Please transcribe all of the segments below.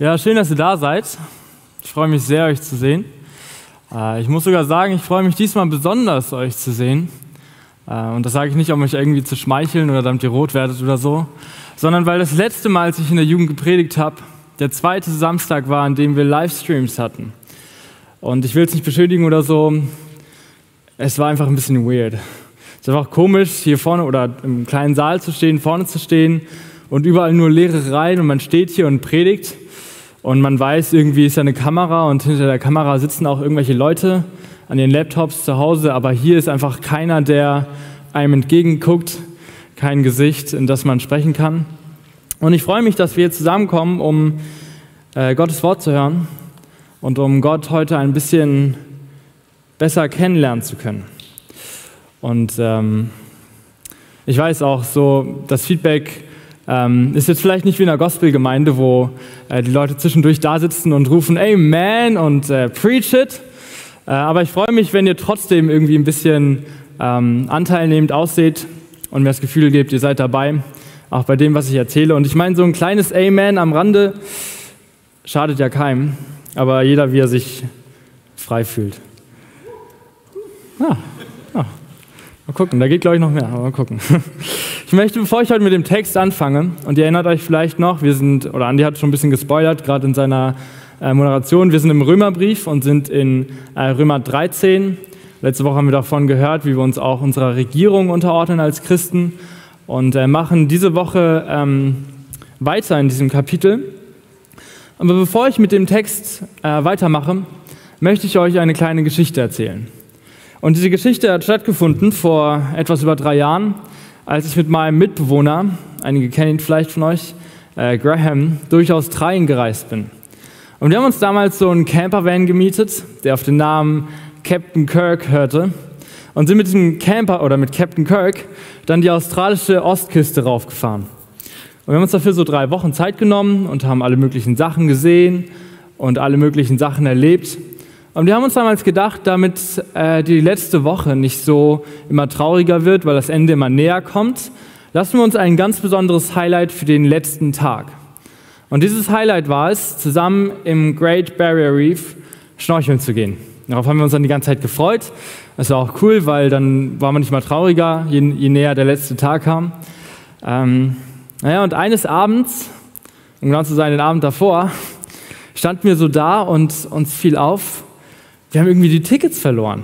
Ja, schön, dass ihr da seid. Ich freue mich sehr, euch zu sehen. Äh, ich muss sogar sagen, ich freue mich diesmal besonders, euch zu sehen. Äh, und das sage ich nicht, um euch irgendwie zu schmeicheln oder damit ihr rot werdet oder so, sondern weil das letzte Mal, als ich in der Jugend gepredigt habe, der zweite Samstag war, an dem wir Livestreams hatten. Und ich will es nicht beschädigen oder so, es war einfach ein bisschen weird. Es ist einfach komisch, hier vorne oder im kleinen Saal zu stehen, vorne zu stehen und überall nur leere Reihen und man steht hier und predigt und man weiß, irgendwie ist da eine Kamera und hinter der Kamera sitzen auch irgendwelche Leute an ihren Laptops zu Hause, aber hier ist einfach keiner, der einem entgegenguckt, kein Gesicht, in das man sprechen kann. Und ich freue mich, dass wir zusammenkommen, um äh, Gottes Wort zu hören und um Gott heute ein bisschen besser kennenlernen zu können. Und ähm, ich weiß auch so, das Feedback ähm, ist jetzt vielleicht nicht wie in einer Gospelgemeinde, wo äh, die Leute zwischendurch da sitzen und rufen Amen und äh, Preach it. Äh, aber ich freue mich, wenn ihr trotzdem irgendwie ein bisschen ähm, anteilnehmend ausseht und mir das Gefühl gebt, ihr seid dabei, auch bei dem, was ich erzähle. Und ich meine, so ein kleines Amen am Rande schadet ja keinem, aber jeder, wie er sich frei fühlt. Ah, ah. Mal gucken, da geht glaube ich noch mehr, aber mal gucken. Ich möchte, bevor ich heute mit dem Text anfange, und ihr erinnert euch vielleicht noch, wir sind, oder Andi hat schon ein bisschen gespoilert, gerade in seiner äh, Moderation, wir sind im Römerbrief und sind in äh, Römer 13. Letzte Woche haben wir davon gehört, wie wir uns auch unserer Regierung unterordnen als Christen und äh, machen diese Woche ähm, weiter in diesem Kapitel. Aber bevor ich mit dem Text äh, weitermache, möchte ich euch eine kleine Geschichte erzählen. Und diese Geschichte hat stattgefunden vor etwas über drei Jahren, als ich mit meinem Mitbewohner, einige kennen ihn vielleicht von euch, äh, Graham, durch Australien gereist bin. Und wir haben uns damals so einen Campervan gemietet, der auf den Namen Captain Kirk hörte. Und sind mit diesem Camper oder mit Captain Kirk dann die australische Ostküste raufgefahren. Und wir haben uns dafür so drei Wochen Zeit genommen und haben alle möglichen Sachen gesehen und alle möglichen Sachen erlebt. Und wir haben uns damals gedacht, damit äh, die letzte Woche nicht so immer trauriger wird, weil das Ende immer näher kommt, lassen wir uns ein ganz besonderes Highlight für den letzten Tag. Und dieses Highlight war es, zusammen im Great Barrier Reef schnorcheln zu gehen. Darauf haben wir uns dann die ganze Zeit gefreut. Das war auch cool, weil dann war man nicht mal trauriger, je, je näher der letzte Tag kam. Ähm, naja, und eines Abends, um genau zu sein, den Abend davor, standen wir so da und uns fiel auf, wir haben irgendwie die Tickets verloren.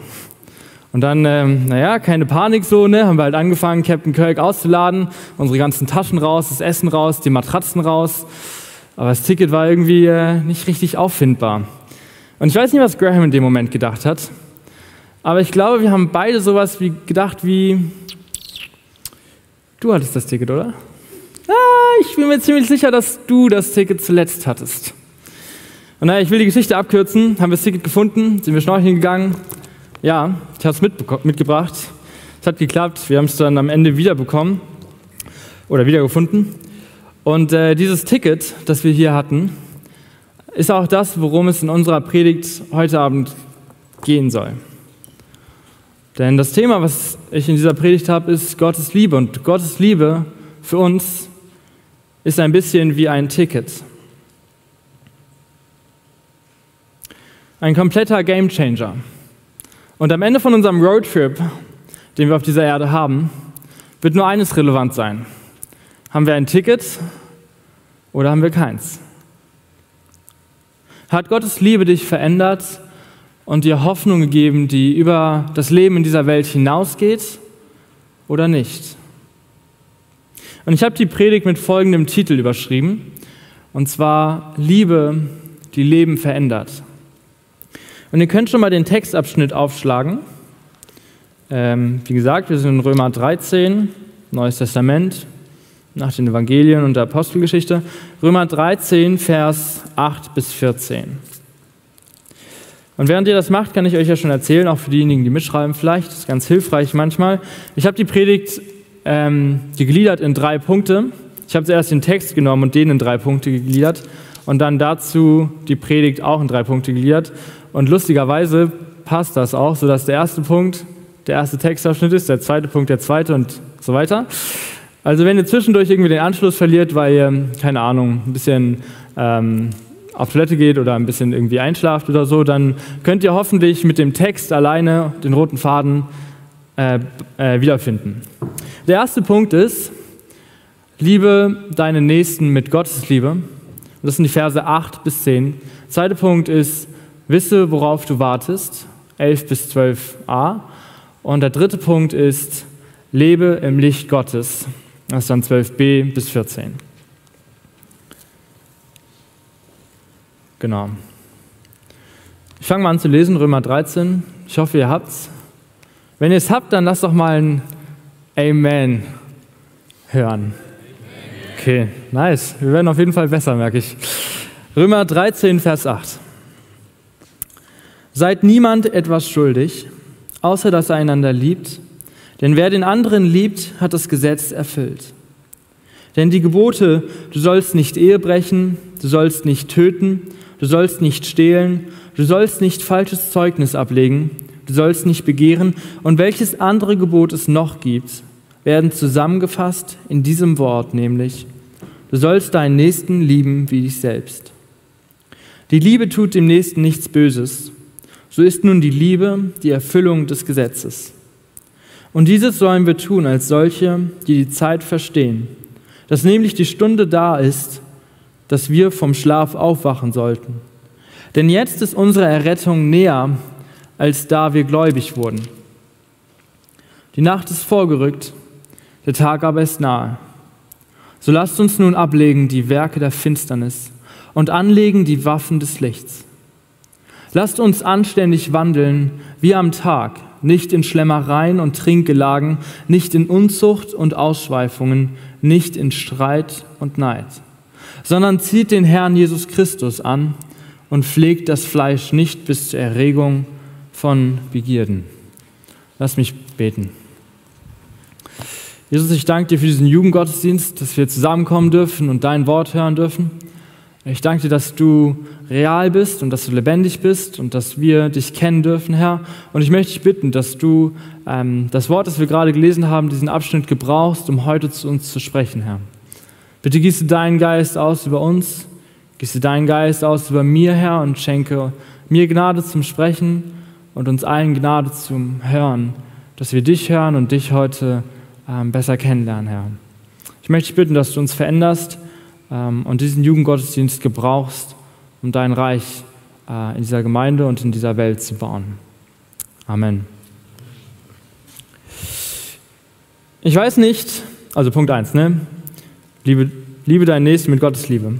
Und dann, ähm, naja, keine Panik so, ne, haben wir halt angefangen, Captain Kirk auszuladen, unsere ganzen Taschen raus, das Essen raus, die Matratzen raus. Aber das Ticket war irgendwie äh, nicht richtig auffindbar. Und ich weiß nicht, was Graham in dem Moment gedacht hat, aber ich glaube, wir haben beide sowas wie gedacht wie, du hattest das Ticket, oder? Ah, ich bin mir ziemlich sicher, dass du das Ticket zuletzt hattest. Und naja, ich will die Geschichte abkürzen. Haben wir das Ticket gefunden, sind wir schnorcheln gegangen. Ja, ich habe es mitgebracht. Es hat geklappt. Wir haben es dann am Ende wiederbekommen oder wiedergefunden. Und äh, dieses Ticket, das wir hier hatten, ist auch das, worum es in unserer Predigt heute Abend gehen soll. Denn das Thema, was ich in dieser Predigt habe, ist Gottes Liebe. Und Gottes Liebe für uns ist ein bisschen wie ein Ticket. Ein kompletter Gamechanger. Und am Ende von unserem Roadtrip, den wir auf dieser Erde haben, wird nur eines relevant sein. Haben wir ein Ticket oder haben wir keins? Hat Gottes Liebe dich verändert und dir Hoffnung gegeben, die über das Leben in dieser Welt hinausgeht oder nicht? Und ich habe die Predigt mit folgendem Titel überschrieben, und zwar Liebe, die Leben verändert. Und ihr könnt schon mal den Textabschnitt aufschlagen. Ähm, wie gesagt, wir sind in Römer 13, Neues Testament, nach den Evangelien und der Apostelgeschichte. Römer 13, Vers 8 bis 14. Und während ihr das macht, kann ich euch ja schon erzählen, auch für diejenigen, die mitschreiben vielleicht, ist ganz hilfreich manchmal. Ich habe die Predigt ähm, gegliedert in drei Punkte. Ich habe zuerst den Text genommen und den in drei Punkte gegliedert und dann dazu die Predigt auch in drei Punkte gegliedert. Und lustigerweise passt das auch, sodass der erste Punkt der erste Textabschnitt ist, der zweite Punkt der zweite und so weiter. Also wenn ihr zwischendurch irgendwie den Anschluss verliert, weil ihr, keine Ahnung, ein bisschen ähm, auf Toilette geht oder ein bisschen irgendwie einschlaft oder so, dann könnt ihr hoffentlich mit dem Text alleine den roten Faden äh, äh, wiederfinden. Der erste Punkt ist, liebe deinen Nächsten mit Gottes Liebe. Das sind die Verse 8 bis 10. Der zweite Punkt ist, wisse, worauf du wartest, 11 bis 12a. Und der dritte Punkt ist, lebe im Licht Gottes, das ist dann 12b bis 14. Genau. Ich fange mal an zu lesen, Römer 13. Ich hoffe, ihr habt's. Wenn ihr es habt, dann lasst doch mal ein Amen hören. Okay, nice. Wir werden auf jeden Fall besser, merke ich. Römer 13, Vers 8. Seid niemand etwas schuldig, außer dass er einander liebt, denn wer den anderen liebt, hat das Gesetz erfüllt. Denn die Gebote, du sollst nicht Ehe brechen, du sollst nicht töten, du sollst nicht stehlen, du sollst nicht falsches Zeugnis ablegen, du sollst nicht begehren und welches andere Gebot es noch gibt, werden zusammengefasst in diesem Wort, nämlich, du sollst deinen Nächsten lieben wie dich selbst. Die Liebe tut dem Nächsten nichts Böses. So ist nun die Liebe die Erfüllung des Gesetzes. Und dieses sollen wir tun als solche, die die Zeit verstehen, dass nämlich die Stunde da ist, dass wir vom Schlaf aufwachen sollten. Denn jetzt ist unsere Errettung näher, als da wir gläubig wurden. Die Nacht ist vorgerückt, der Tag aber ist nahe. So lasst uns nun ablegen die Werke der Finsternis und anlegen die Waffen des Lichts. Lasst uns anständig wandeln wie am Tag, nicht in Schlemmereien und Trinkgelagen, nicht in Unzucht und Ausschweifungen, nicht in Streit und Neid sondern zieht den Herrn Jesus Christus an und pflegt das Fleisch nicht bis zur Erregung von Begierden. Lass mich beten. Jesus, ich danke dir für diesen Jugendgottesdienst, dass wir zusammenkommen dürfen und dein Wort hören dürfen. Ich danke dir, dass du real bist und dass du lebendig bist und dass wir dich kennen dürfen, Herr. Und ich möchte dich bitten, dass du ähm, das Wort, das wir gerade gelesen haben, diesen Abschnitt gebrauchst, um heute zu uns zu sprechen, Herr. Bitte gieße deinen Geist aus über uns, gieße deinen Geist aus über mir, Herr, und schenke mir Gnade zum Sprechen und uns allen Gnade zum Hören, dass wir dich hören und dich heute ähm, besser kennenlernen, Herr. Ich möchte dich bitten, dass du uns veränderst ähm, und diesen Jugendgottesdienst gebrauchst, um dein Reich äh, in dieser Gemeinde und in dieser Welt zu bauen. Amen. Ich weiß nicht, also Punkt 1, ne? Liebe, liebe deinen Nächsten mit Gottes Liebe.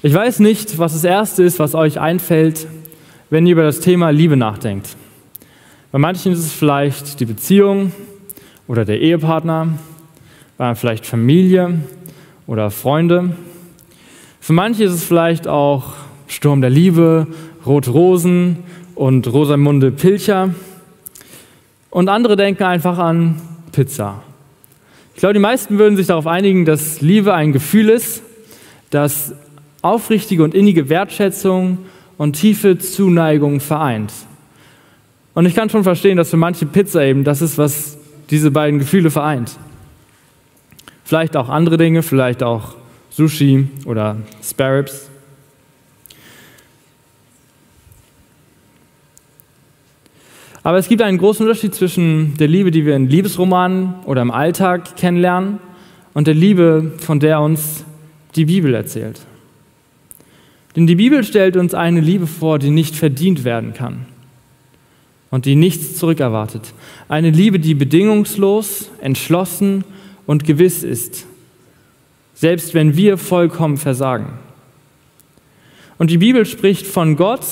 Ich weiß nicht, was das Erste ist, was euch einfällt, wenn ihr über das Thema Liebe nachdenkt. Bei manchen ist es vielleicht die Beziehung oder der Ehepartner, bei vielleicht Familie oder Freunde. Für manche ist es vielleicht auch Sturm der Liebe, Rote Rosen und Rosamunde Pilcher. Und andere denken einfach an Pizza ich glaube, die meisten würden sich darauf einigen, dass Liebe ein Gefühl ist, das aufrichtige und innige Wertschätzung und tiefe Zuneigung vereint. Und ich kann schon verstehen, dass für manche Pizza eben das ist, was diese beiden Gefühle vereint. Vielleicht auch andere Dinge, vielleicht auch Sushi oder Sparrows. Aber es gibt einen großen Unterschied zwischen der Liebe, die wir in Liebesromanen oder im Alltag kennenlernen, und der Liebe, von der uns die Bibel erzählt. Denn die Bibel stellt uns eine Liebe vor, die nicht verdient werden kann und die nichts zurückerwartet. Eine Liebe, die bedingungslos, entschlossen und gewiss ist, selbst wenn wir vollkommen versagen. Und die Bibel spricht von Gott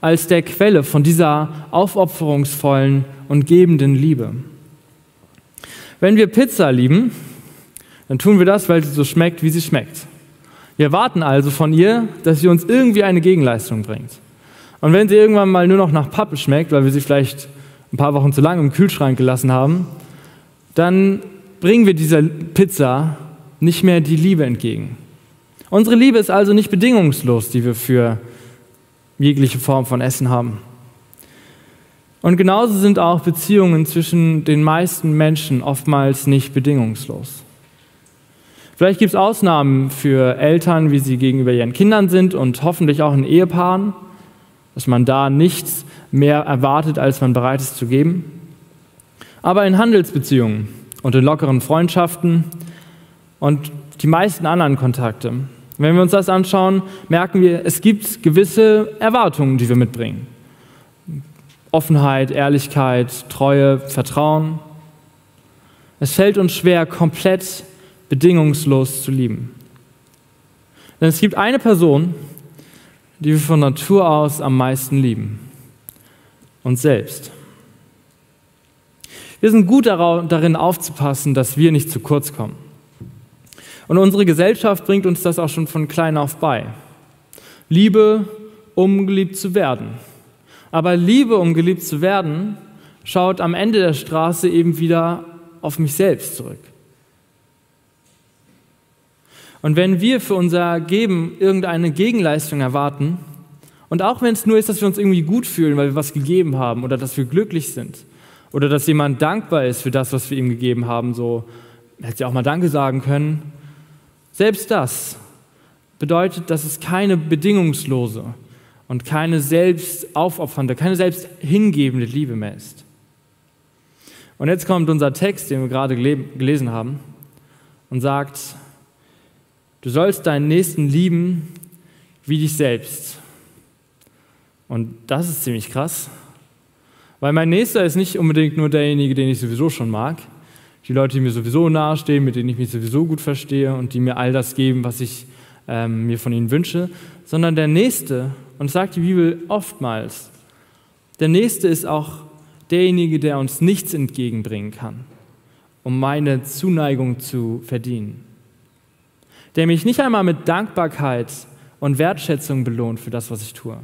als der Quelle von dieser aufopferungsvollen und gebenden Liebe. Wenn wir Pizza lieben, dann tun wir das, weil sie so schmeckt, wie sie schmeckt. Wir erwarten also von ihr, dass sie uns irgendwie eine Gegenleistung bringt. Und wenn sie irgendwann mal nur noch nach Pappe schmeckt, weil wir sie vielleicht ein paar Wochen zu lange im Kühlschrank gelassen haben, dann bringen wir dieser Pizza nicht mehr die Liebe entgegen. Unsere Liebe ist also nicht bedingungslos, die wir für jegliche Form von Essen haben. Und genauso sind auch Beziehungen zwischen den meisten Menschen oftmals nicht bedingungslos. Vielleicht gibt es Ausnahmen für Eltern, wie sie gegenüber ihren Kindern sind und hoffentlich auch in Ehepaaren, dass man da nichts mehr erwartet, als man bereit ist zu geben. Aber in Handelsbeziehungen und in lockeren Freundschaften und die meisten anderen Kontakte, wenn wir uns das anschauen, merken wir, es gibt gewisse Erwartungen, die wir mitbringen. Offenheit, Ehrlichkeit, Treue, Vertrauen. Es fällt uns schwer, komplett bedingungslos zu lieben. Denn es gibt eine Person, die wir von Natur aus am meisten lieben. Uns selbst. Wir sind gut darin aufzupassen, dass wir nicht zu kurz kommen. Und unsere Gesellschaft bringt uns das auch schon von klein auf bei. Liebe, um geliebt zu werden. Aber Liebe, um geliebt zu werden, schaut am Ende der Straße eben wieder auf mich selbst zurück. Und wenn wir für unser Geben irgendeine Gegenleistung erwarten, und auch wenn es nur ist, dass wir uns irgendwie gut fühlen, weil wir was gegeben haben oder dass wir glücklich sind oder dass jemand dankbar ist für das, was wir ihm gegeben haben, so hätte sie auch mal Danke sagen können. Selbst das bedeutet, dass es keine bedingungslose und keine selbst aufopfernde, keine selbst hingebende Liebe mehr ist. Und jetzt kommt unser Text, den wir gerade gelesen haben, und sagt, Du sollst deinen Nächsten lieben wie dich selbst. Und das ist ziemlich krass, weil mein Nächster ist nicht unbedingt nur derjenige, den ich sowieso schon mag. Die Leute, die mir sowieso nahestehen, mit denen ich mich sowieso gut verstehe und die mir all das geben, was ich ähm, mir von ihnen wünsche, sondern der Nächste, und sagt die Bibel oftmals, der Nächste ist auch derjenige, der uns nichts entgegenbringen kann, um meine Zuneigung zu verdienen der mich nicht einmal mit Dankbarkeit und Wertschätzung belohnt für das, was ich tue.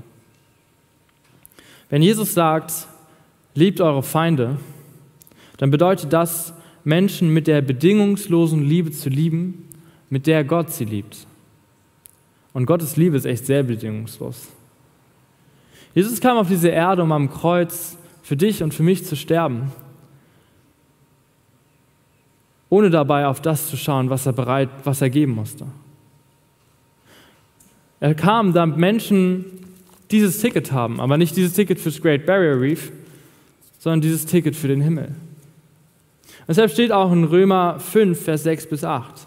Wenn Jesus sagt, liebt eure Feinde, dann bedeutet das, Menschen mit der bedingungslosen Liebe zu lieben, mit der Gott sie liebt. Und Gottes Liebe ist echt sehr bedingungslos. Jesus kam auf diese Erde, um am Kreuz für dich und für mich zu sterben ohne dabei auf das zu schauen, was er bereit, was er geben musste. Er kam, damit Menschen dieses Ticket haben, aber nicht dieses Ticket fürs Great Barrier Reef, sondern dieses Ticket für den Himmel. Deshalb steht auch in Römer 5, Vers 6 bis 8.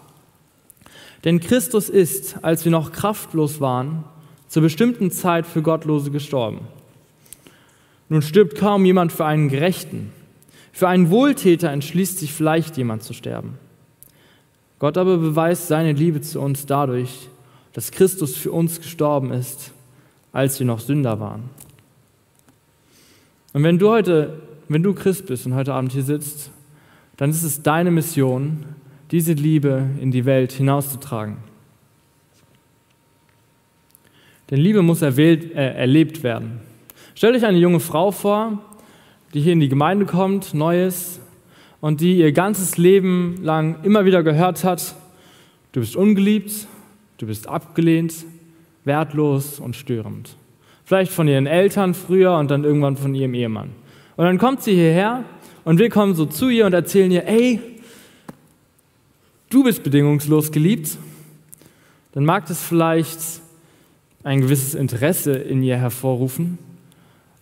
Denn Christus ist, als wir noch kraftlos waren, zur bestimmten Zeit für Gottlose gestorben. Nun stirbt kaum jemand für einen Gerechten, für einen Wohltäter entschließt sich vielleicht jemand zu sterben. Gott aber beweist seine Liebe zu uns dadurch, dass Christus für uns gestorben ist, als wir noch Sünder waren. Und wenn du heute, wenn du Christ bist und heute Abend hier sitzt, dann ist es deine Mission, diese Liebe in die Welt hinauszutragen. Denn Liebe muss erwählt, äh, erlebt werden. Stell dich eine junge Frau vor, die hier in die Gemeinde kommt, Neues, und die ihr ganzes Leben lang immer wieder gehört hat, du bist ungeliebt, du bist abgelehnt, wertlos und störend. Vielleicht von ihren Eltern früher und dann irgendwann von ihrem Ehemann. Und dann kommt sie hierher und wir kommen so zu ihr und erzählen ihr, ey, du bist bedingungslos geliebt. Dann mag das vielleicht ein gewisses Interesse in ihr hervorrufen,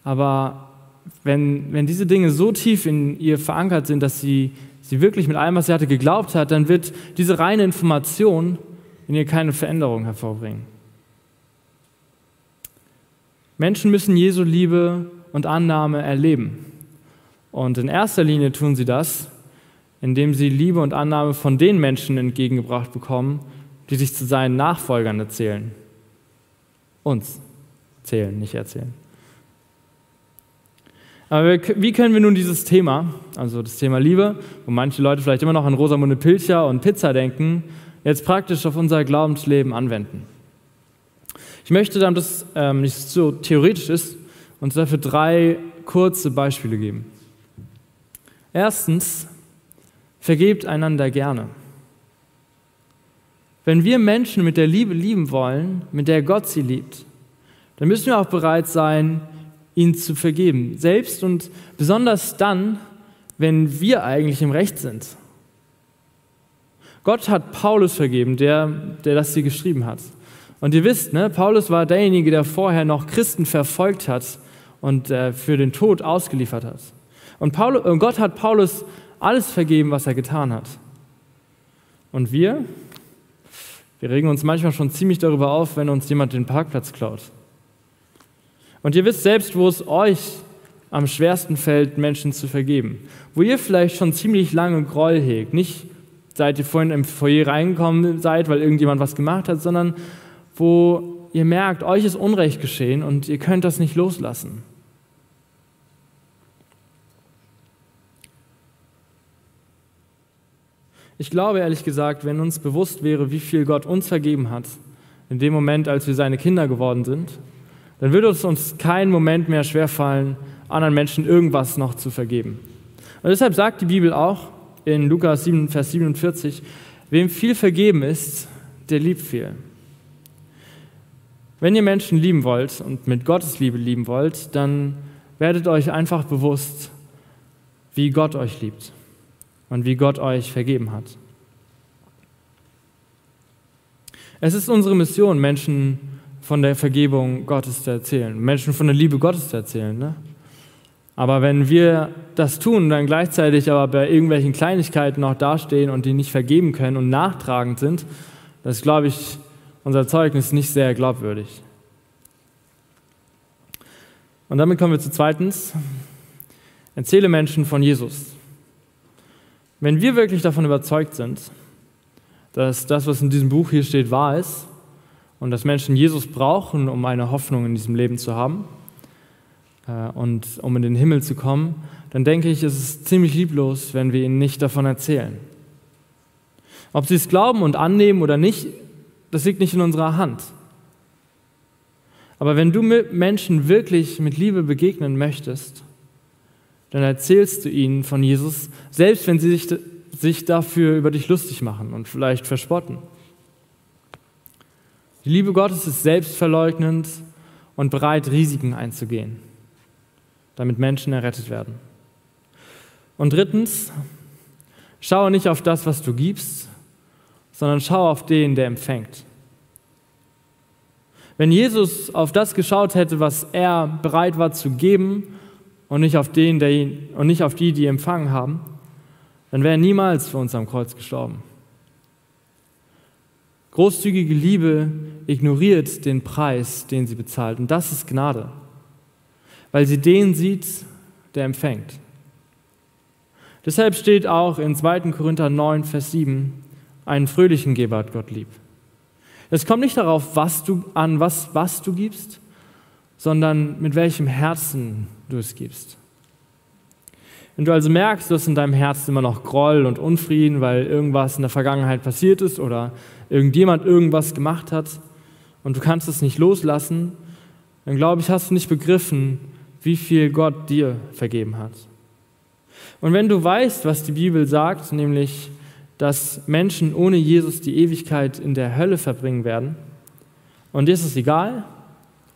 aber wenn, wenn diese Dinge so tief in ihr verankert sind, dass sie, sie wirklich mit allem, was sie hatte, geglaubt hat, dann wird diese reine Information in ihr keine Veränderung hervorbringen. Menschen müssen Jesu Liebe und Annahme erleben. Und in erster Linie tun sie das, indem sie Liebe und Annahme von den Menschen entgegengebracht bekommen, die sich zu seinen Nachfolgern erzählen. Uns zählen, nicht erzählen. Aber wie können wir nun dieses Thema, also das Thema Liebe, wo manche Leute vielleicht immer noch an Rosamunde Pilcher und Pizza denken, jetzt praktisch auf unser Glaubensleben anwenden? Ich möchte, damit das ähm, nicht so theoretisch ist, uns dafür drei kurze Beispiele geben. Erstens, vergebt einander gerne. Wenn wir Menschen mit der Liebe lieben wollen, mit der Gott sie liebt, dann müssen wir auch bereit sein, ihn zu vergeben. Selbst und besonders dann, wenn wir eigentlich im Recht sind. Gott hat Paulus vergeben, der, der das hier geschrieben hat. Und ihr wisst, ne, Paulus war derjenige, der vorher noch Christen verfolgt hat und äh, für den Tod ausgeliefert hat. Und, Paulus, und Gott hat Paulus alles vergeben, was er getan hat. Und wir, wir regen uns manchmal schon ziemlich darüber auf, wenn uns jemand den Parkplatz klaut. Und ihr wisst selbst, wo es euch am schwersten fällt, Menschen zu vergeben. Wo ihr vielleicht schon ziemlich lange Groll hegt. Nicht seit ihr vorhin im Foyer reingekommen seid, weil irgendjemand was gemacht hat, sondern wo ihr merkt, euch ist Unrecht geschehen und ihr könnt das nicht loslassen. Ich glaube ehrlich gesagt, wenn uns bewusst wäre, wie viel Gott uns vergeben hat, in dem Moment, als wir seine Kinder geworden sind, dann würde es uns keinen Moment mehr schwerfallen, anderen Menschen irgendwas noch zu vergeben. Und deshalb sagt die Bibel auch in Lukas 7, Vers 47, wem viel vergeben ist, der liebt viel. Wenn ihr Menschen lieben wollt und mit Gottes Liebe lieben wollt, dann werdet euch einfach bewusst, wie Gott euch liebt und wie Gott euch vergeben hat. Es ist unsere Mission, Menschen von der Vergebung Gottes zu erzählen, Menschen von der Liebe Gottes zu erzählen. Ne? Aber wenn wir das tun, dann gleichzeitig aber bei irgendwelchen Kleinigkeiten noch dastehen und die nicht vergeben können und nachtragend sind, das ist, glaube ich, unser Zeugnis nicht sehr glaubwürdig. Und damit kommen wir zu zweitens. Erzähle Menschen von Jesus. Wenn wir wirklich davon überzeugt sind, dass das, was in diesem Buch hier steht, wahr ist und dass Menschen Jesus brauchen, um eine Hoffnung in diesem Leben zu haben, äh, und um in den Himmel zu kommen, dann denke ich, ist es ziemlich lieblos, wenn wir ihnen nicht davon erzählen. Ob sie es glauben und annehmen oder nicht, das liegt nicht in unserer Hand. Aber wenn du Menschen wirklich mit Liebe begegnen möchtest, dann erzählst du ihnen von Jesus, selbst wenn sie sich, sich dafür über dich lustig machen und vielleicht verspotten. Die Liebe Gottes ist selbstverleugnend und bereit, Risiken einzugehen damit Menschen errettet werden. Und drittens, schaue nicht auf das, was du gibst, sondern schaue auf den, der empfängt. Wenn Jesus auf das geschaut hätte, was er bereit war zu geben und nicht auf, den, der ihn, und nicht auf die, die empfangen haben, dann wäre er niemals für uns am Kreuz gestorben. Großzügige Liebe ignoriert den Preis, den sie bezahlt. Und das ist Gnade weil sie den sieht, der empfängt. Deshalb steht auch in 2. Korinther 9, Vers 7, einen fröhlichen Geber hat Gott lieb. Es kommt nicht darauf, was du an, was, was du gibst, sondern mit welchem Herzen du es gibst. Wenn du also merkst, dass in deinem Herzen immer noch Groll und Unfrieden, weil irgendwas in der Vergangenheit passiert ist oder irgendjemand irgendwas gemacht hat und du kannst es nicht loslassen, dann glaube ich, hast du nicht begriffen, wie viel Gott dir vergeben hat. Und wenn du weißt, was die Bibel sagt, nämlich, dass Menschen ohne Jesus die Ewigkeit in der Hölle verbringen werden, und dir ist es egal,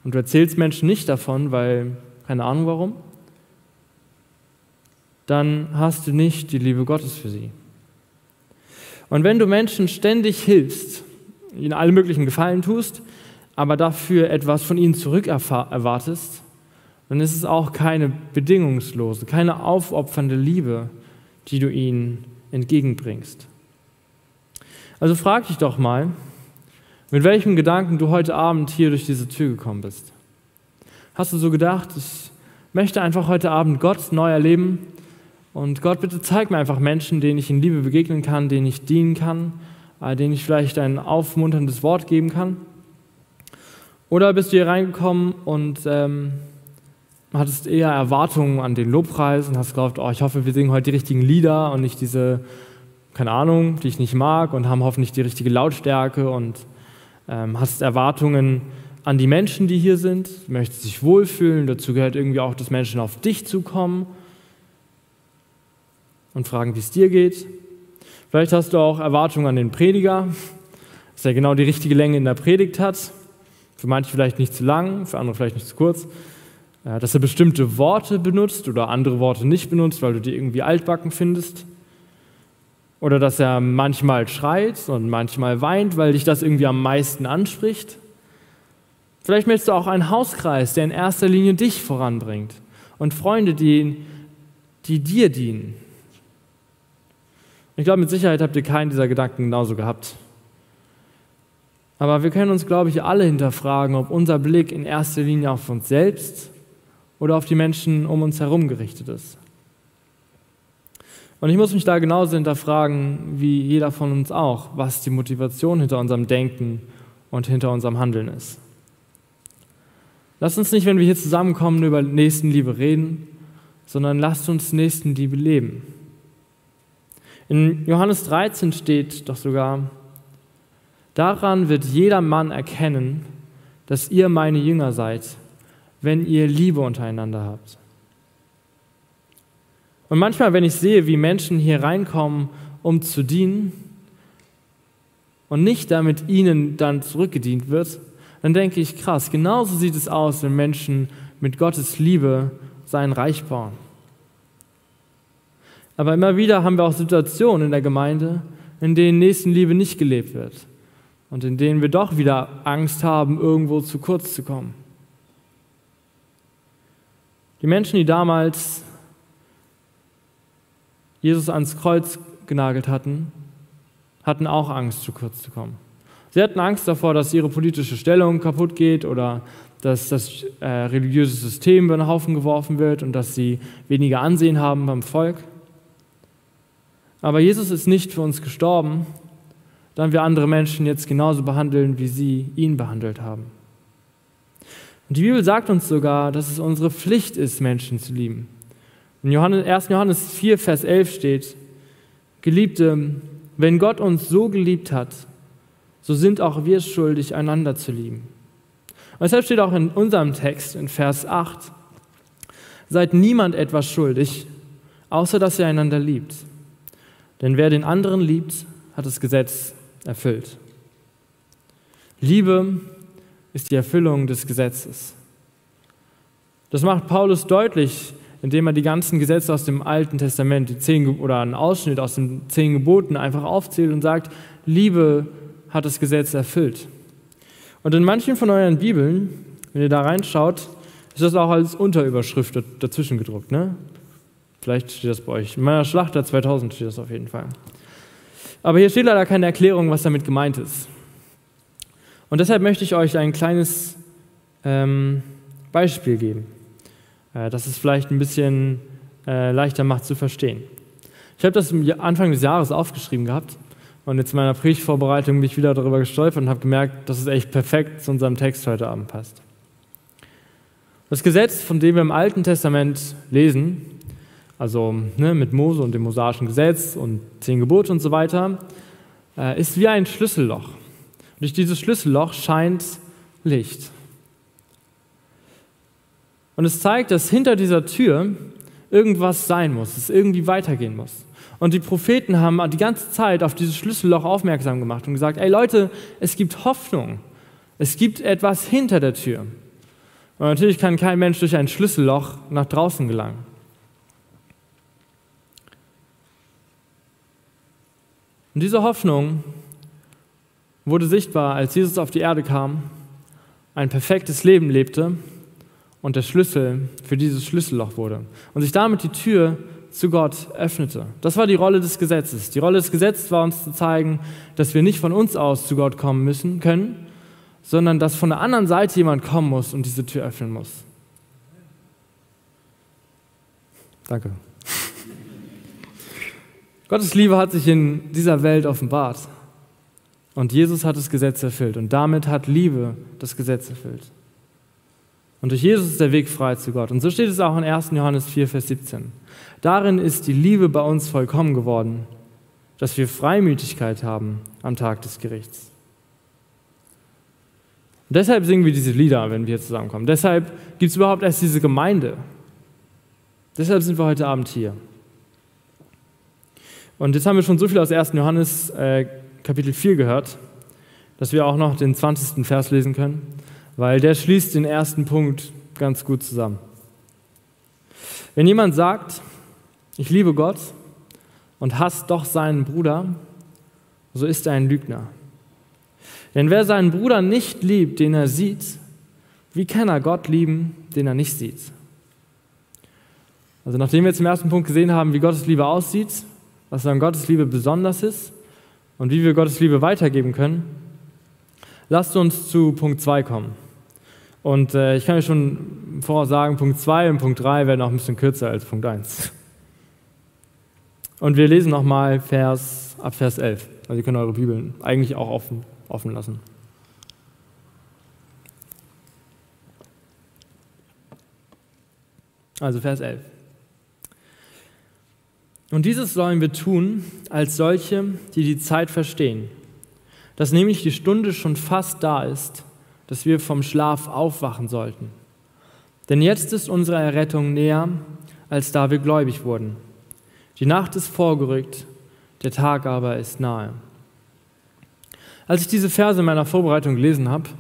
und du erzählst Menschen nicht davon, weil keine Ahnung warum, dann hast du nicht die Liebe Gottes für sie. Und wenn du Menschen ständig hilfst, ihnen alle möglichen Gefallen tust, aber dafür etwas von ihnen zurück erwartest, dann ist es auch keine bedingungslose, keine aufopfernde Liebe, die du ihnen entgegenbringst. Also frag dich doch mal, mit welchem Gedanken du heute Abend hier durch diese Tür gekommen bist. Hast du so gedacht, ich möchte einfach heute Abend Gott neu erleben und Gott, bitte zeig mir einfach Menschen, denen ich in Liebe begegnen kann, denen ich dienen kann, äh, denen ich vielleicht ein aufmunterndes Wort geben kann? Oder bist du hier reingekommen und ähm, hattest eher Erwartungen an den Lobpreis und hast gehofft, oh, ich hoffe, wir singen heute die richtigen Lieder und nicht diese, keine Ahnung, die ich nicht mag und haben hoffentlich die richtige Lautstärke und hast Erwartungen an die Menschen, die hier sind, möchtest dich wohlfühlen, dazu gehört irgendwie auch, dass Menschen auf dich zukommen und fragen, wie es dir geht. Vielleicht hast du auch Erwartungen an den Prediger, dass er genau die richtige Länge in der Predigt hat. Für manche vielleicht nicht zu lang, für andere vielleicht nicht zu kurz dass er bestimmte Worte benutzt oder andere Worte nicht benutzt, weil du die irgendwie altbacken findest. Oder dass er manchmal schreit und manchmal weint, weil dich das irgendwie am meisten anspricht. Vielleicht möchtest du auch einen Hauskreis, der in erster Linie dich voranbringt und Freunde, die, die dir dienen. Ich glaube, mit Sicherheit habt ihr keinen dieser Gedanken genauso gehabt. Aber wir können uns, glaube ich, alle hinterfragen, ob unser Blick in erster Linie auf uns selbst oder auf die Menschen um uns herum gerichtet ist. Und ich muss mich da genauso hinterfragen, wie jeder von uns auch, was die Motivation hinter unserem Denken und hinter unserem Handeln ist. Lasst uns nicht, wenn wir hier zusammenkommen, über Nächstenliebe reden, sondern lasst uns Nächstenliebe leben. In Johannes 13 steht doch sogar, daran wird jeder Mann erkennen, dass ihr meine Jünger seid, wenn ihr Liebe untereinander habt. Und manchmal, wenn ich sehe, wie Menschen hier reinkommen, um zu dienen und nicht damit ihnen dann zurückgedient wird, dann denke ich, krass, genauso sieht es aus, wenn Menschen mit Gottes Liebe sein Reich bauen. Aber immer wieder haben wir auch Situationen in der Gemeinde, in denen Nächstenliebe nicht gelebt wird und in denen wir doch wieder Angst haben, irgendwo zu kurz zu kommen. Die Menschen, die damals Jesus ans Kreuz genagelt hatten, hatten auch Angst, zu kurz zu kommen. Sie hatten Angst davor, dass ihre politische Stellung kaputt geht oder dass das äh, religiöse System über den Haufen geworfen wird und dass sie weniger Ansehen haben beim Volk. Aber Jesus ist nicht für uns gestorben, damit wir andere Menschen jetzt genauso behandeln, wie sie ihn behandelt haben. Und die Bibel sagt uns sogar, dass es unsere Pflicht ist, Menschen zu lieben. In Johannes, 1. Johannes 4, Vers 11 steht, Geliebte, wenn Gott uns so geliebt hat, so sind auch wir schuldig, einander zu lieben. Und deshalb steht auch in unserem Text, in Vers 8, seid niemand etwas schuldig, außer dass ihr einander liebt. Denn wer den anderen liebt, hat das Gesetz erfüllt. Liebe ist die Erfüllung des Gesetzes. Das macht Paulus deutlich, indem er die ganzen Gesetze aus dem Alten Testament, die zehn, oder einen Ausschnitt aus den zehn Geboten einfach aufzählt und sagt, Liebe hat das Gesetz erfüllt. Und in manchen von euren Bibeln, wenn ihr da reinschaut, ist das auch als Unterüberschrift dazwischen gedruckt. Ne? Vielleicht steht das bei euch. In meiner Schlachter 2000 steht das auf jeden Fall. Aber hier steht leider keine Erklärung, was damit gemeint ist. Und deshalb möchte ich euch ein kleines ähm, Beispiel geben, äh, das es vielleicht ein bisschen äh, leichter macht zu verstehen. Ich habe das Anfang des Jahres aufgeschrieben gehabt und jetzt in meiner Predigtvorbereitung bin ich wieder darüber gestolpert und habe gemerkt, dass es echt perfekt zu unserem Text heute Abend passt. Das Gesetz, von dem wir im Alten Testament lesen, also ne, mit Mose und dem mosaischen Gesetz und zehn Gebote und so weiter, äh, ist wie ein Schlüsselloch. Durch dieses Schlüsselloch scheint Licht. Und es zeigt, dass hinter dieser Tür irgendwas sein muss, es irgendwie weitergehen muss. Und die Propheten haben die ganze Zeit auf dieses Schlüsselloch aufmerksam gemacht und gesagt, ey Leute, es gibt Hoffnung. Es gibt etwas hinter der Tür. Und natürlich kann kein Mensch durch ein Schlüsselloch nach draußen gelangen. Und diese Hoffnung wurde sichtbar, als Jesus auf die Erde kam, ein perfektes Leben lebte und der Schlüssel für dieses Schlüsselloch wurde und sich damit die Tür zu Gott öffnete. Das war die Rolle des Gesetzes. Die Rolle des Gesetzes war uns zu zeigen, dass wir nicht von uns aus zu Gott kommen müssen können, sondern dass von der anderen Seite jemand kommen muss und diese Tür öffnen muss. Danke. Gottes Liebe hat sich in dieser Welt offenbart. Und Jesus hat das Gesetz erfüllt. Und damit hat Liebe das Gesetz erfüllt. Und durch Jesus ist der Weg frei zu Gott. Und so steht es auch in 1. Johannes 4, Vers 17. Darin ist die Liebe bei uns vollkommen geworden, dass wir Freimütigkeit haben am Tag des Gerichts. Und deshalb singen wir diese Lieder, wenn wir hier zusammenkommen. Deshalb gibt es überhaupt erst diese Gemeinde. Deshalb sind wir heute Abend hier. Und jetzt haben wir schon so viel aus 1. Johannes äh, Kapitel 4 gehört, dass wir auch noch den 20. Vers lesen können, weil der schließt den ersten Punkt ganz gut zusammen. Wenn jemand sagt, ich liebe Gott, und hasst doch seinen Bruder, so ist er ein Lügner. Denn wer seinen Bruder nicht liebt, den er sieht, wie kann er Gott lieben, den er nicht sieht? Also nachdem wir im ersten Punkt gesehen haben, wie Gottes Liebe aussieht, was an Gottes Liebe besonders ist und wie wir Gottes Liebe weitergeben können, lasst uns zu Punkt 2 kommen. Und äh, ich kann euch schon voraussagen, Punkt 2 und Punkt 3 werden auch ein bisschen kürzer als Punkt 1. Und wir lesen nochmal Vers, ab Vers 11. Also ihr könnt eure Bibeln eigentlich auch offen, offen lassen. Also Vers 11. Und dieses sollen wir tun als solche, die die Zeit verstehen, dass nämlich die Stunde schon fast da ist, dass wir vom Schlaf aufwachen sollten. Denn jetzt ist unsere Errettung näher, als da wir gläubig wurden. Die Nacht ist vorgerückt, der Tag aber ist nahe. Als ich diese Verse in meiner Vorbereitung gelesen habe,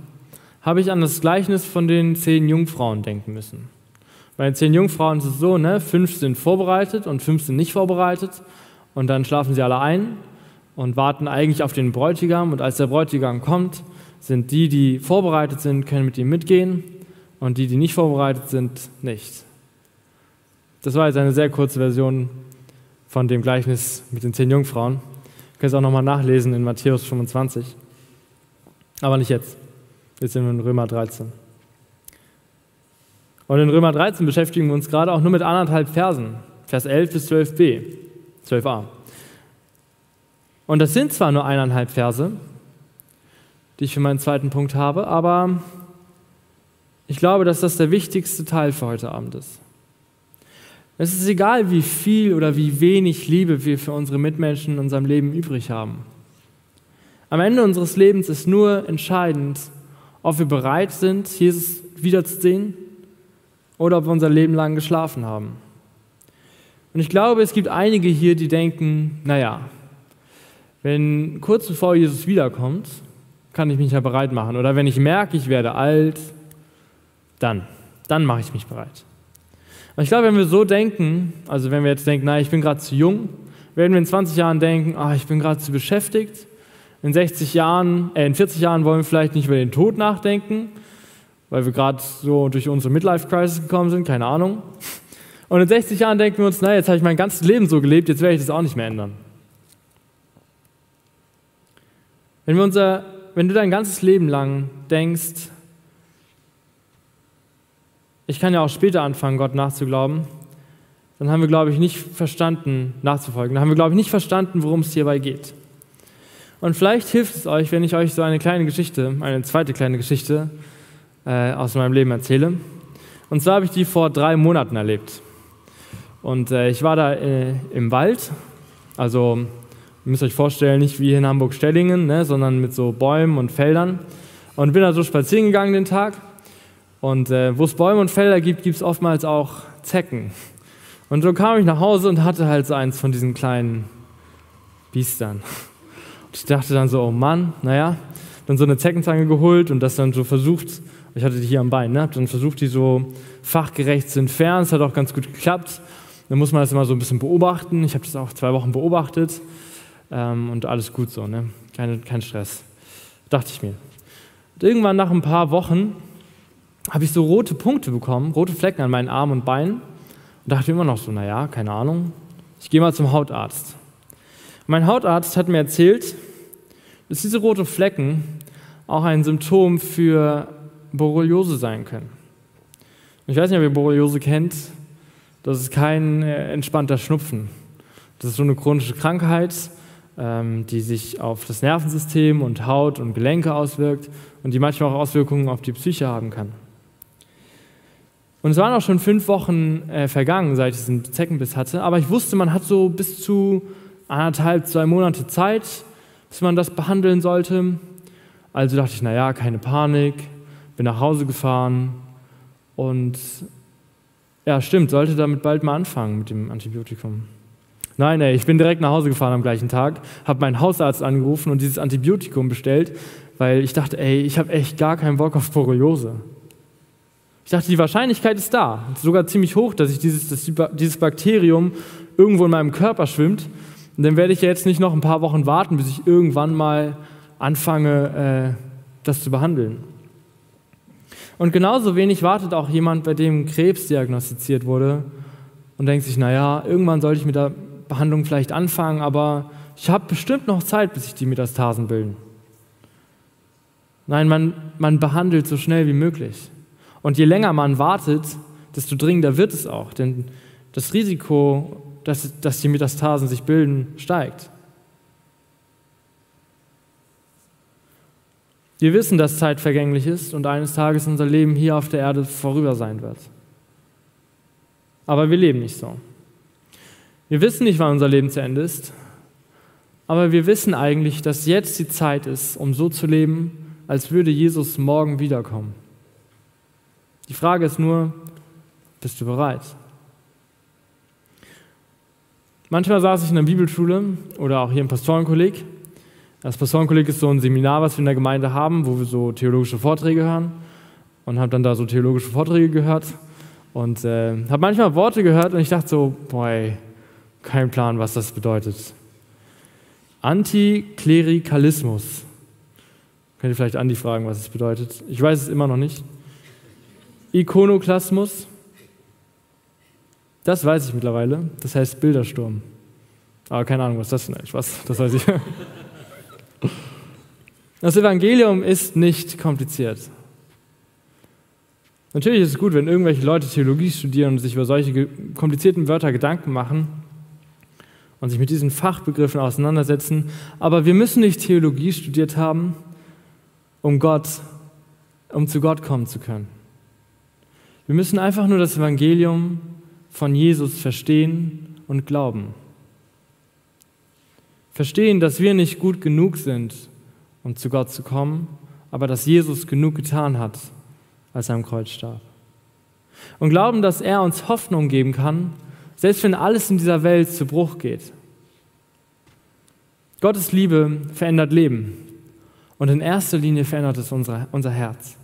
habe ich an das Gleichnis von den zehn Jungfrauen denken müssen. Bei den zehn Jungfrauen ist es so, ne, fünf sind vorbereitet und fünf sind nicht vorbereitet und dann schlafen sie alle ein und warten eigentlich auf den Bräutigam und als der Bräutigam kommt, sind die, die vorbereitet sind, können mit ihm mitgehen und die, die nicht vorbereitet sind, nicht. Das war jetzt eine sehr kurze Version von dem Gleichnis mit den zehn Jungfrauen. Ihr könnt es auch nochmal nachlesen in Matthäus 25. Aber nicht jetzt. Jetzt sind wir in Römer 13. Und in Römer 13 beschäftigen wir uns gerade auch nur mit anderthalb Versen, Vers 11 bis 12b, 12a. Und das sind zwar nur eineinhalb Verse, die ich für meinen zweiten Punkt habe, aber ich glaube, dass das der wichtigste Teil für heute Abend ist. Es ist egal, wie viel oder wie wenig Liebe wir für unsere Mitmenschen in unserem Leben übrig haben. Am Ende unseres Lebens ist nur entscheidend, ob wir bereit sind, Jesus wiederzusehen oder ob wir unser Leben lang geschlafen haben. Und ich glaube, es gibt einige hier, die denken, naja, wenn kurz bevor Jesus wiederkommt, kann ich mich ja bereit machen. Oder wenn ich merke, ich werde alt, dann, dann mache ich mich bereit. Und ich glaube, wenn wir so denken, also wenn wir jetzt denken, na, ich bin gerade zu jung, werden wir in 20 Jahren denken, ah, ich bin gerade zu beschäftigt. In 60 Jahren, äh, in 40 Jahren wollen wir vielleicht nicht über den Tod nachdenken, weil wir gerade so durch unsere Midlife-Crisis gekommen sind, keine Ahnung. Und in 60 Jahren denken wir uns, na, jetzt habe ich mein ganzes Leben so gelebt, jetzt werde ich das auch nicht mehr ändern. Wenn, wir unser, wenn du dein ganzes Leben lang denkst, ich kann ja auch später anfangen, Gott nachzuglauben, dann haben wir, glaube ich, nicht verstanden, nachzufolgen. Dann haben wir, glaube ich, nicht verstanden, worum es hierbei geht. Und vielleicht hilft es euch, wenn ich euch so eine kleine Geschichte, eine zweite kleine Geschichte äh, aus meinem Leben erzähle. Und zwar habe ich die vor drei Monaten erlebt. Und äh, ich war da äh, im Wald, also ihr müsst euch vorstellen, nicht wie in Hamburg-Stellingen, ne, sondern mit so Bäumen und Feldern. Und bin da so spazieren gegangen den Tag und äh, wo es Bäume und Felder gibt, gibt es oftmals auch Zecken. Und so kam ich nach Hause und hatte halt so eins von diesen kleinen Biestern. Und ich dachte dann so, oh Mann, naja, dann so eine Zeckenzange geholt und das dann so versucht, ich hatte die hier am Bein, ne, hab dann versucht, die so fachgerecht zu entfernen. Es hat auch ganz gut geklappt. Dann muss man das immer so ein bisschen beobachten. Ich habe das auch zwei Wochen beobachtet ähm, und alles gut so, ne? Keine, kein Stress. Dachte ich mir. Und irgendwann nach ein paar Wochen habe ich so rote Punkte bekommen, rote Flecken an meinen Armen und Beinen und dachte immer noch so, naja, keine Ahnung, ich gehe mal zum Hautarzt. Mein Hautarzt hat mir erzählt, dass diese roten Flecken auch ein Symptom für Borreliose sein können. Ich weiß nicht, ob ihr Borreliose kennt. Das ist kein äh, entspannter Schnupfen. Das ist so eine chronische Krankheit, die sich auf das Nervensystem und Haut und Gelenke auswirkt und die manchmal auch Auswirkungen auf die Psyche haben kann. Und es waren auch schon fünf Wochen äh, vergangen, seit ich diesen Zeckenbiss hatte. Aber ich wusste, man hat so bis zu anderthalb, zwei Monate Zeit, bis man das behandeln sollte. Also dachte ich, naja, keine Panik, bin nach Hause gefahren und ja, stimmt, sollte damit bald mal anfangen mit dem Antibiotikum. Nein, ey, ich bin direkt nach Hause gefahren am gleichen Tag, habe meinen Hausarzt angerufen und dieses Antibiotikum bestellt, weil ich dachte, ey, ich habe echt gar keinen Bock auf Borreliose. Ich dachte, die Wahrscheinlichkeit ist da, sogar ziemlich hoch, dass, ich dieses, dass dieses Bakterium irgendwo in meinem Körper schwimmt Und dann werde ich jetzt nicht noch ein paar Wochen warten, bis ich irgendwann mal anfange, äh, das zu behandeln. Und genauso wenig wartet auch jemand, bei dem Krebs diagnostiziert wurde und denkt sich, naja, irgendwann sollte ich mit der Behandlung vielleicht anfangen, aber ich habe bestimmt noch Zeit, bis sich die Metastasen bilden. Nein, man, man behandelt so schnell wie möglich. Und je länger man wartet, desto dringender wird es auch, denn das Risiko, dass, dass die Metastasen sich bilden, steigt. Wir wissen, dass Zeit vergänglich ist und eines Tages unser Leben hier auf der Erde vorüber sein wird. Aber wir leben nicht so. Wir wissen nicht, wann unser Leben zu Ende ist, aber wir wissen eigentlich, dass jetzt die Zeit ist, um so zu leben, als würde Jesus morgen wiederkommen. Die Frage ist nur, bist du bereit? Manchmal saß ich in der Bibelschule oder auch hier im Pastorenkolleg das Pastorenkolleg ist so ein Seminar, was wir in der Gemeinde haben, wo wir so theologische Vorträge hören und habe dann da so theologische Vorträge gehört und äh, habe manchmal Worte gehört und ich dachte so, boy, kein Plan, was das bedeutet. Antiklerikalismus. Könnt ihr vielleicht Andi fragen, was es bedeutet? Ich weiß es immer noch nicht. Ikonoklasmus. Das weiß ich mittlerweile. Das heißt Bildersturm. Aber keine Ahnung, was das ist. Was? Das weiß ich. Das Evangelium ist nicht kompliziert. Natürlich ist es gut, wenn irgendwelche Leute Theologie studieren und sich über solche komplizierten Wörter Gedanken machen und sich mit diesen Fachbegriffen auseinandersetzen, aber wir müssen nicht Theologie studiert haben, um Gott, um zu Gott kommen zu können. Wir müssen einfach nur das Evangelium von Jesus verstehen und glauben. Verstehen, dass wir nicht gut genug sind, um zu Gott zu kommen, aber dass Jesus genug getan hat, als er am Kreuz starb. Und glauben, dass er uns Hoffnung geben kann, selbst wenn alles in dieser Welt zu Bruch geht. Gottes Liebe verändert Leben und in erster Linie verändert es unser, unser Herz.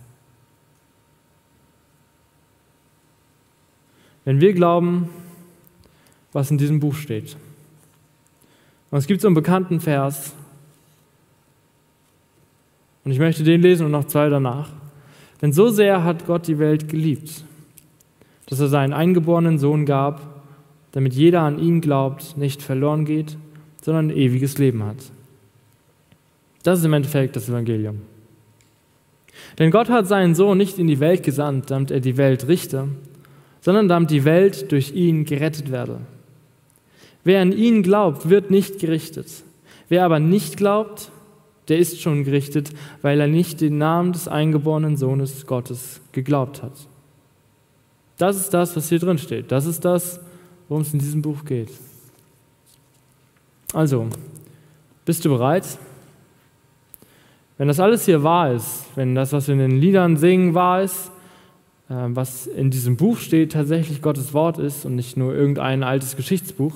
Wenn wir glauben, was in diesem Buch steht, und es gibt so einen bekannten Vers, und ich möchte den lesen und noch zwei danach. Denn so sehr hat Gott die Welt geliebt, dass er seinen eingeborenen Sohn gab, damit jeder an ihn glaubt, nicht verloren geht, sondern ein ewiges Leben hat. Das ist im Endeffekt das Evangelium. Denn Gott hat seinen Sohn nicht in die Welt gesandt, damit er die Welt richte, sondern damit die Welt durch ihn gerettet werde. Wer an ihn glaubt, wird nicht gerichtet. Wer aber nicht glaubt, der ist schon gerichtet, weil er nicht den Namen des eingeborenen Sohnes Gottes geglaubt hat. Das ist das, was hier drin steht. Das ist das, worum es in diesem Buch geht. Also, bist du bereit? Wenn das alles hier wahr ist, wenn das, was wir in den Liedern singen, wahr ist, äh, was in diesem Buch steht, tatsächlich Gottes Wort ist und nicht nur irgendein altes Geschichtsbuch,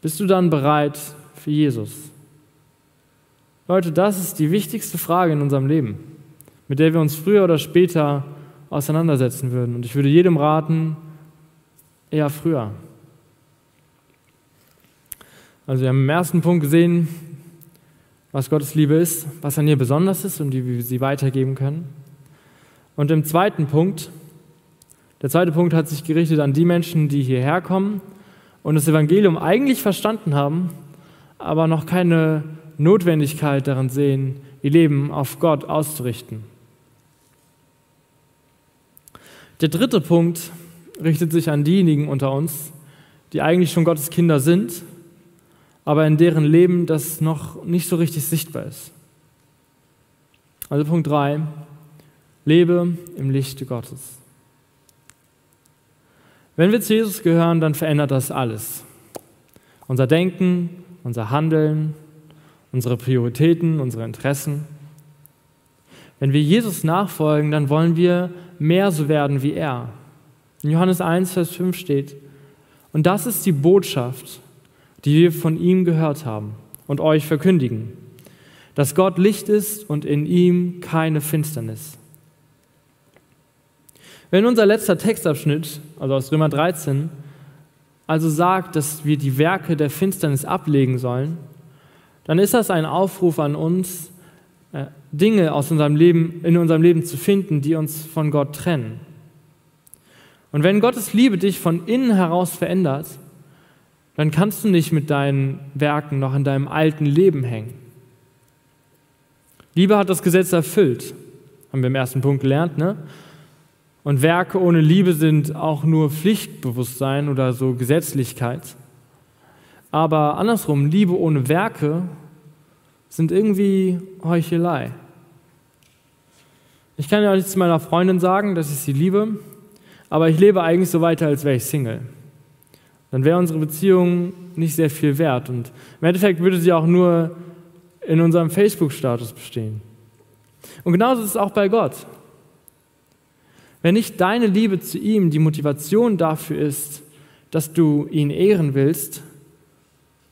bist du dann bereit für Jesus? Leute, das ist die wichtigste Frage in unserem Leben, mit der wir uns früher oder später auseinandersetzen würden. Und ich würde jedem raten, eher früher. Also wir haben im ersten Punkt gesehen, was Gottes Liebe ist, was an ihr besonders ist und wie wir sie weitergeben können. Und im zweiten Punkt, der zweite Punkt hat sich gerichtet an die Menschen, die hierher kommen und das Evangelium eigentlich verstanden haben, aber noch keine Notwendigkeit darin sehen, ihr Leben auf Gott auszurichten. Der dritte Punkt richtet sich an diejenigen unter uns, die eigentlich schon Gottes Kinder sind, aber in deren Leben das noch nicht so richtig sichtbar ist. Also Punkt 3, lebe im Lichte Gottes. Wenn wir zu Jesus gehören, dann verändert das alles. Unser Denken, unser Handeln, unsere Prioritäten, unsere Interessen. Wenn wir Jesus nachfolgen, dann wollen wir mehr so werden wie er. In Johannes 1, Vers 5 steht, und das ist die Botschaft, die wir von ihm gehört haben und euch verkündigen, dass Gott Licht ist und in ihm keine Finsternis. Wenn unser letzter Textabschnitt, also aus Römer 13, also sagt, dass wir die Werke der Finsternis ablegen sollen, dann ist das ein Aufruf an uns, äh, Dinge aus unserem Leben, in unserem Leben zu finden, die uns von Gott trennen. Und wenn Gottes Liebe dich von innen heraus verändert, dann kannst du nicht mit deinen Werken noch in deinem alten Leben hängen. Liebe hat das Gesetz erfüllt, haben wir im ersten Punkt gelernt. Ne? Und Werke ohne Liebe sind auch nur Pflichtbewusstsein oder so Gesetzlichkeit. Aber andersrum, Liebe ohne Werke sind irgendwie Heuchelei. Ich kann ja zu meiner Freundin sagen, dass ich sie liebe, aber ich lebe eigentlich so weiter, als wäre ich Single. Dann wäre unsere Beziehung nicht sehr viel wert und im Endeffekt würde sie auch nur in unserem Facebook-Status bestehen. Und genauso ist es auch bei Gott. Wenn nicht deine Liebe zu ihm die Motivation dafür ist, dass du ihn ehren willst,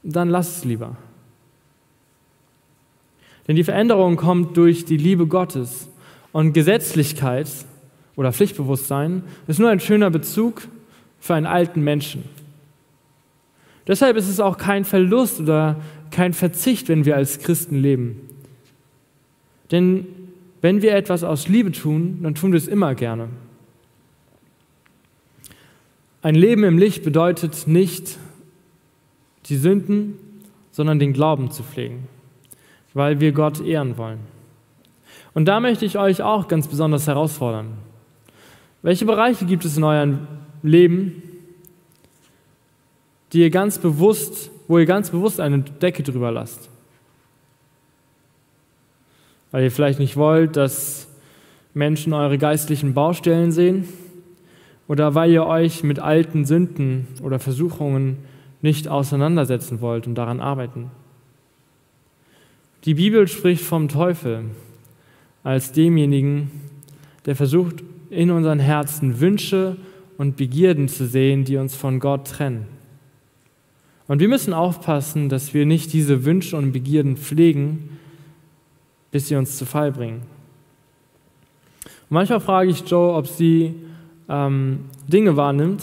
dann lass es lieber. Denn die Veränderung kommt durch die Liebe Gottes und Gesetzlichkeit oder Pflichtbewusstsein ist nur ein schöner Bezug für einen alten Menschen. Deshalb ist es auch kein Verlust oder kein Verzicht, wenn wir als Christen leben. Denn wenn wir etwas aus Liebe tun, dann tun wir es immer gerne. Ein Leben im Licht bedeutet nicht die Sünden, sondern den Glauben zu pflegen, weil wir Gott ehren wollen. Und da möchte ich euch auch ganz besonders herausfordern. Welche Bereiche gibt es in eurem Leben, die ihr ganz bewusst, wo ihr ganz bewusst eine Decke drüber lasst? weil ihr vielleicht nicht wollt, dass Menschen eure geistlichen Baustellen sehen oder weil ihr euch mit alten Sünden oder Versuchungen nicht auseinandersetzen wollt und daran arbeiten. Die Bibel spricht vom Teufel als demjenigen, der versucht, in unseren Herzen Wünsche und Begierden zu sehen, die uns von Gott trennen. Und wir müssen aufpassen, dass wir nicht diese Wünsche und Begierden pflegen, bis sie uns zu Fall bringen. Und manchmal frage ich Joe, ob sie ähm, Dinge wahrnimmt,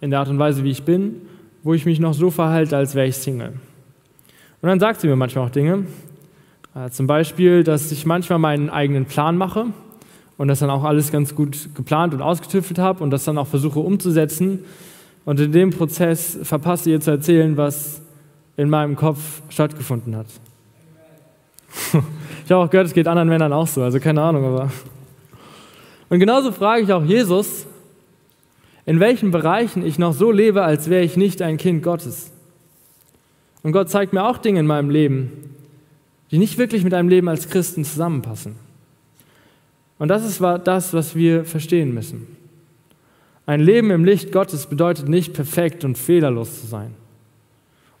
in der Art und Weise, wie ich bin, wo ich mich noch so verhalte, als wäre ich Single. Und dann sagt sie mir manchmal auch Dinge. Äh, zum Beispiel, dass ich manchmal meinen eigenen Plan mache und das dann auch alles ganz gut geplant und ausgetüftelt habe und das dann auch versuche umzusetzen. Und in dem Prozess verpasse ich ihr zu erzählen, was in meinem Kopf stattgefunden hat. Ich habe auch gehört, es geht anderen Männern auch so, also keine Ahnung, aber. Und genauso frage ich auch Jesus, in welchen Bereichen ich noch so lebe, als wäre ich nicht ein Kind Gottes. Und Gott zeigt mir auch Dinge in meinem Leben, die nicht wirklich mit einem Leben als Christen zusammenpassen. Und das ist das, was wir verstehen müssen. Ein Leben im Licht Gottes bedeutet nicht perfekt und fehlerlos zu sein.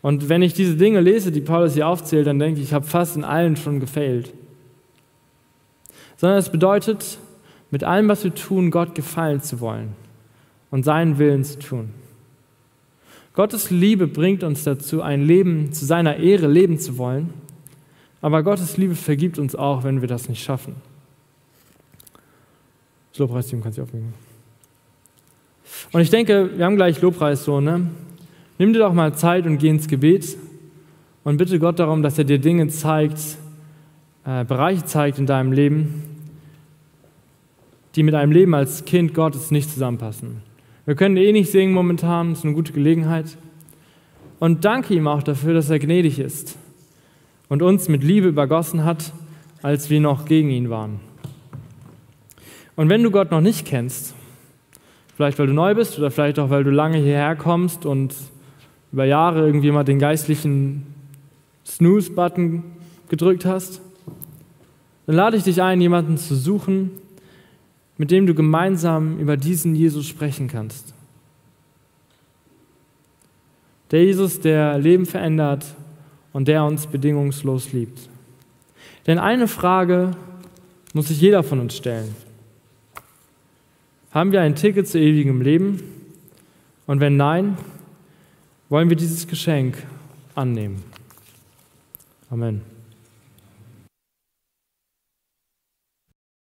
Und wenn ich diese Dinge lese, die Paulus hier aufzählt, dann denke ich, ich habe fast in allen schon gefailt. Sondern es bedeutet, mit allem, was wir tun, Gott gefallen zu wollen und seinen Willen zu tun. Gottes Liebe bringt uns dazu, ein Leben zu seiner Ehre leben zu wollen, aber Gottes Liebe vergibt uns auch, wenn wir das nicht schaffen. Das Lobpreisteam kann sich aufnehmen. Und ich denke, wir haben gleich Lobpreis so, ne? Nimm dir doch mal Zeit und geh ins Gebet und bitte Gott darum, dass er dir Dinge zeigt, äh, Bereiche zeigt in deinem Leben, die mit einem Leben als Kind Gottes nicht zusammenpassen. Wir können eh nicht singen momentan, ist eine gute Gelegenheit. Und danke ihm auch dafür, dass er gnädig ist und uns mit Liebe übergossen hat, als wir noch gegen ihn waren. Und wenn du Gott noch nicht kennst, vielleicht weil du neu bist oder vielleicht auch weil du lange hierher kommst und über Jahre irgendwie mal den geistlichen Snooze-Button gedrückt hast, dann lade ich dich ein, jemanden zu suchen, mit dem du gemeinsam über diesen Jesus sprechen kannst. Der Jesus, der Leben verändert und der uns bedingungslos liebt. Denn eine Frage muss sich jeder von uns stellen. Haben wir ein Ticket zu ewigem Leben? Und wenn nein, wollen wir dieses Geschenk annehmen. Amen.